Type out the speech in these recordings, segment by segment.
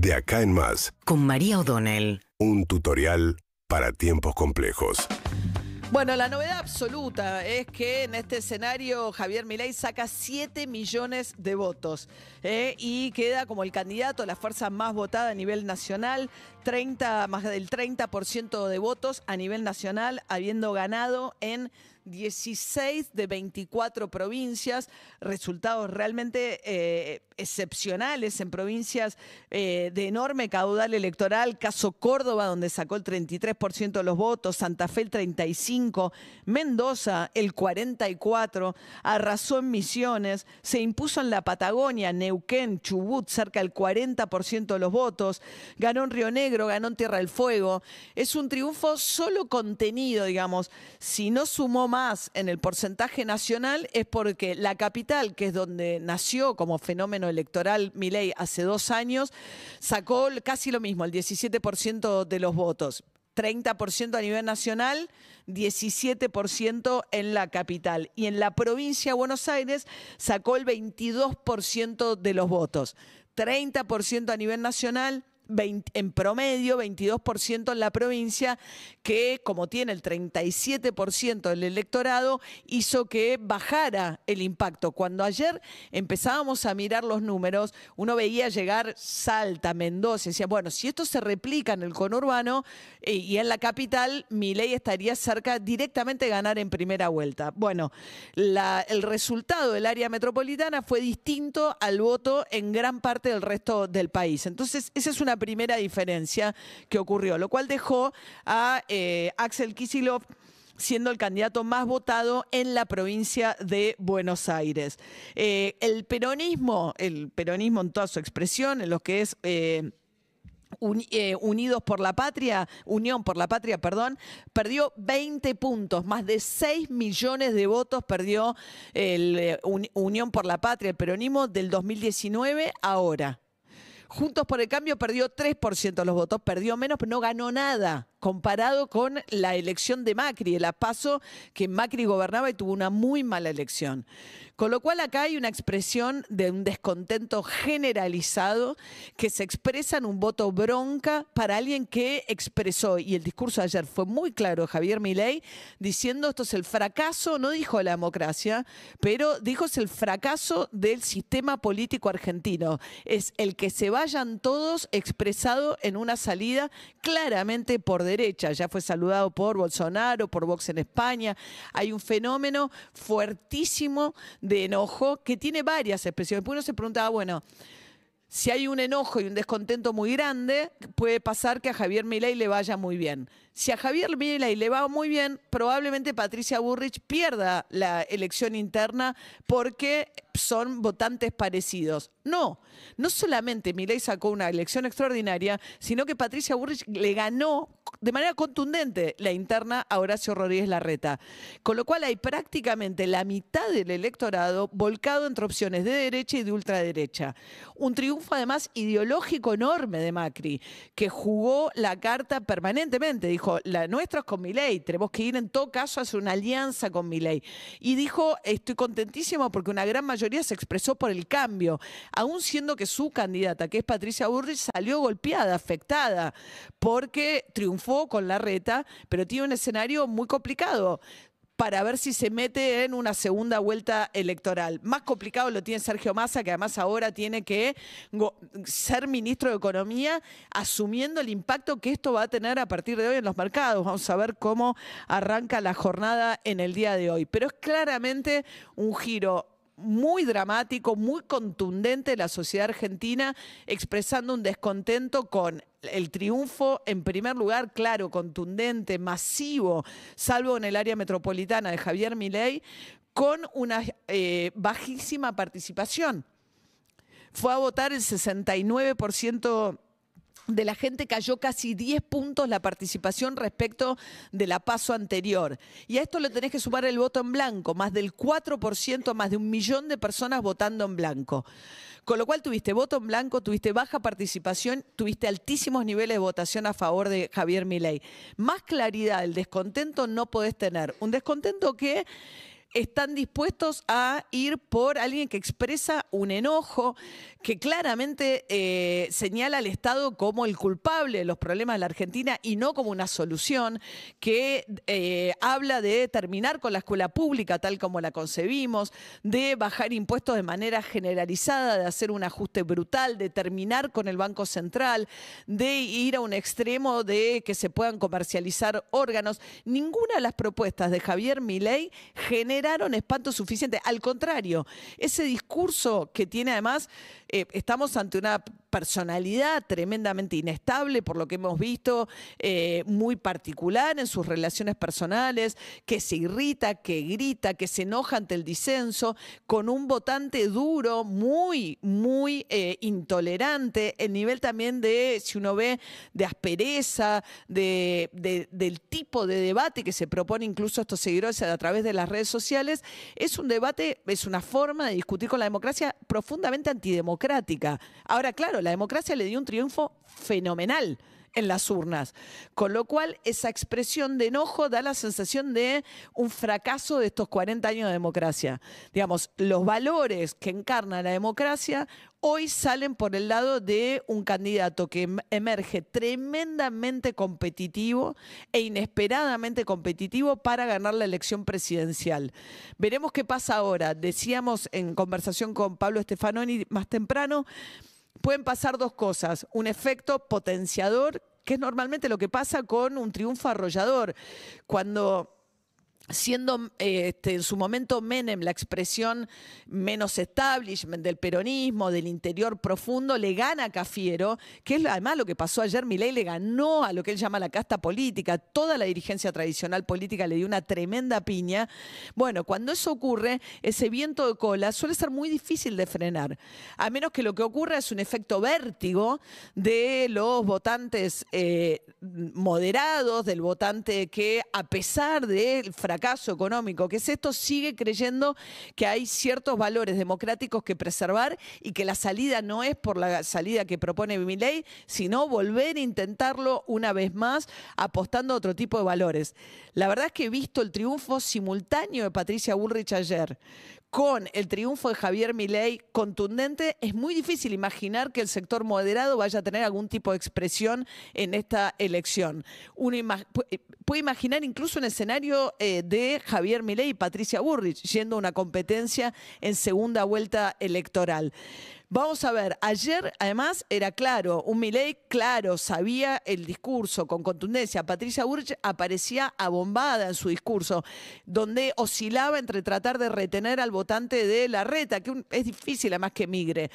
De acá en más, con María O'Donnell. un tutorial para tiempos complejos. Bueno, la novedad absoluta es que en este escenario Javier Milei saca 7 millones de votos ¿eh? y queda como el candidato, la fuerza más votada a nivel nacional, 30, más del 30% de votos a nivel nacional, habiendo ganado en 16 de 24 provincias, resultados realmente eh, excepcionales en provincias eh, de enorme caudal electoral, caso Córdoba, donde sacó el 33% de los votos, Santa Fe el 35%, Mendoza el 44%, arrasó en Misiones, se impuso en la Patagonia, Neuquén, Chubut, cerca del 40% de los votos, ganó en Río Negro, ganó en Tierra del Fuego. Es un triunfo solo contenido, digamos. Si no sumó más en el porcentaje nacional es porque la capital, que es donde nació como fenómeno electoral Milei hace dos años, sacó casi lo mismo, el 17% de los votos. 30% a nivel nacional, 17% en la capital. Y en la provincia de Buenos Aires sacó el 22% de los votos. 30% a nivel nacional, 20 en promedio 22% en la provincia, que como tiene el 37% del electorado, hizo que bajara el impacto. Cuando ayer empezábamos a mirar los números, uno veía llegar Salta, Mendoza, decía, bueno, si esto se replica en el conurbano eh, y en la capital, mi ley estaría cerca directamente de ganar en primera vuelta. Bueno, el resultado del área metropolitana fue distinto al voto en gran parte del resto del país. Entonces, esa es una primera diferencia que ocurrió, lo cual dejó a eh, Axel Kicillof siendo el candidato más votado en la provincia de Buenos Aires. Eh, el peronismo, el peronismo en toda su expresión, en lo que es... eh, Uni- Unidos por la Patria, Unión por la Patria, perdón, perdió 20 puntos, más de 6 millones de votos perdió el Uni- Unión por la Patria, el peronismo del 2019 ahora. Juntos por el Cambio perdió 3% de los votos, perdió menos, pero no ganó nada comparado con la elección de Macri, el paso que Macri gobernaba y tuvo una muy mala elección. Con lo cual acá hay una expresión de un descontento generalizado que se expresa en un voto bronca para alguien que expresó, y el discurso de ayer fue muy claro, Javier Milei, diciendo esto es el fracaso, no dijo la democracia, pero dijo es el fracaso del sistema político argentino. Es el que se vayan todos expresado en una salida claramente por derecha. Ya fue saludado por Bolsonaro, por Vox en España. Hay un fenómeno fuertísimo de enojo que tiene varias expresiones. Uno se preguntaba, bueno, si hay un enojo y un descontento muy grande, puede pasar que a Javier Milei le vaya muy bien. Si a Javier Milei le va muy bien, probablemente Patricia Burrich pierda la elección interna porque son votantes parecidos. No, no solamente Milei sacó una elección extraordinaria, sino que Patricia Burrich le ganó de manera contundente la interna Horacio Rodríguez Larreta. Con lo cual hay prácticamente la mitad del electorado volcado entre opciones de derecha y de ultraderecha. Un triunfo además ideológico enorme de Macri, que jugó la carta permanentemente. Dijo, la nuestra es con Milei, tenemos que ir en todo caso a hacer una alianza con Milei. Y dijo, estoy contentísimo porque una gran mayoría se expresó por el cambio, aún siendo que su candidata, que es Patricia Burrich, salió golpeada, afectada, porque triunfó con la reta, pero tiene un escenario muy complicado para ver si se mete en una segunda vuelta electoral. Más complicado lo tiene Sergio Massa, que además ahora tiene que ser ministro de Economía, asumiendo el impacto que esto va a tener a partir de hoy en los mercados. Vamos a ver cómo arranca la jornada en el día de hoy. Pero es claramente un giro muy dramático, muy contundente de la sociedad argentina, expresando un descontento con el triunfo, en primer lugar, claro, contundente, masivo, salvo en el área metropolitana de Javier Milei, con una eh, bajísima participación. Fue a votar el 69% de la gente cayó casi 10 puntos la participación respecto de la paso anterior. Y a esto le tenés que sumar el voto en blanco, más del 4%, más de un millón de personas votando en blanco. Con lo cual tuviste voto en blanco, tuviste baja participación, tuviste altísimos niveles de votación a favor de Javier Milei. Más claridad, el descontento no podés tener. Un descontento que están dispuestos a ir por alguien que expresa un enojo, que claramente eh, señala al Estado como el culpable de los problemas de la Argentina y no como una solución, que eh, habla de terminar con la escuela pública tal como la concebimos, de bajar impuestos de manera generalizada, de hacer un ajuste brutal, de terminar con el Banco Central, de ir a un extremo de que se puedan comercializar órganos. Ninguna de las propuestas de Javier Milei generaron espanto suficiente. Al contrario, ese discurso que tiene además eh, estamos ante una personalidad tremendamente inestable, por lo que hemos visto, eh, muy particular en sus relaciones personales, que se irrita, que grita, que se enoja ante el disenso, con un votante duro, muy, muy eh, intolerante, el nivel también de, si uno ve, de aspereza, de, del tipo de debate que se propone incluso estos seguidores a través de las redes sociales, es un debate, es una forma de discutir con la democracia profundamente antidemocrática. Ahora, claro, la democracia le dio un triunfo fenomenal en las urnas. Con lo cual, esa expresión de enojo da la sensación de un fracaso de estos 40 años de democracia. Digamos, los valores que encarna la democracia hoy salen por el lado de un candidato que em, emerge tremendamente competitivo e inesperadamente competitivo para ganar la elección presidencial. Veremos qué pasa ahora. Decíamos en conversación con Pablo Stefanoni más temprano, pueden pasar dos cosas. Un efecto potenciador, que es normalmente lo que pasa con un triunfo arrollador. Cuando siendo este, en su momento Menem la expresión menos establishment del peronismo, del interior profundo, le gana a Cafiero, que es además lo que pasó ayer, Milei le ganó a lo que él llama la casta política, toda la dirigencia tradicional política le dio una tremenda piña. Bueno, cuando eso ocurre, ese viento de cola suele ser muy difícil de frenar, a menos que lo que ocurra es un efecto vértigo de los votantes eh, moderados, del votante que a pesar del fracaso caso económico, que es esto, sigue creyendo que hay ciertos valores democráticos que preservar y que la salida no es por la salida que propone mi ley, sino volver a intentarlo una vez más apostando a otro tipo de valores. La verdad es que he visto el triunfo simultáneo de Patricia Bullrich ayer con el triunfo de Javier Milei contundente, es muy difícil imaginar que el sector moderado vaya a tener algún tipo de expresión en esta elección. Uno puede imaginar incluso un escenario eh, de Javier Milei y Patricia Burrich yendo a una competencia en segunda vuelta electoral. Vamos a ver, ayer además era claro, un Milei claro, sabía el discurso con contundencia. Patricia Burch aparecía abombada en su discurso, donde oscilaba entre tratar de retener al votante de la reta, que es difícil además que migre,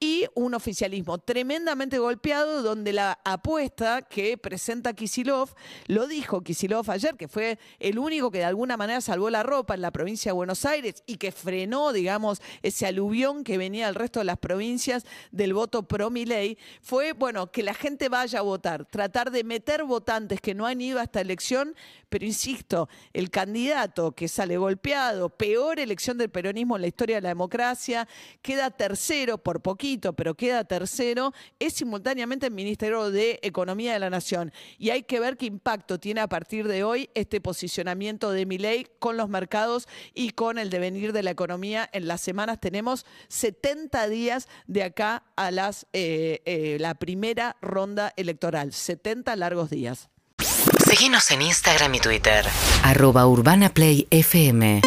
y un oficialismo tremendamente golpeado, donde la apuesta que presenta Kisilov, lo dijo Kisilov ayer, que fue el único que de alguna manera salvó la ropa en la provincia de Buenos Aires y que frenó, digamos, ese aluvión que venía del resto de las provincias provincias del voto pro ley fue, bueno, que la gente vaya a votar, tratar de meter votantes que no han ido a esta elección, pero insisto, el candidato que sale golpeado, peor elección del peronismo en la historia de la democracia, queda tercero por poquito, pero queda tercero, es simultáneamente el Ministerio de Economía de la Nación. Y hay que ver qué impacto tiene a partir de hoy este posicionamiento de mi ley con los mercados y con el devenir de la economía. En las semanas tenemos 70 días de acá a las, eh, eh, la primera ronda electoral. 70 largos días. Síguenos en Instagram y Twitter. Arroba Urbana Play FM.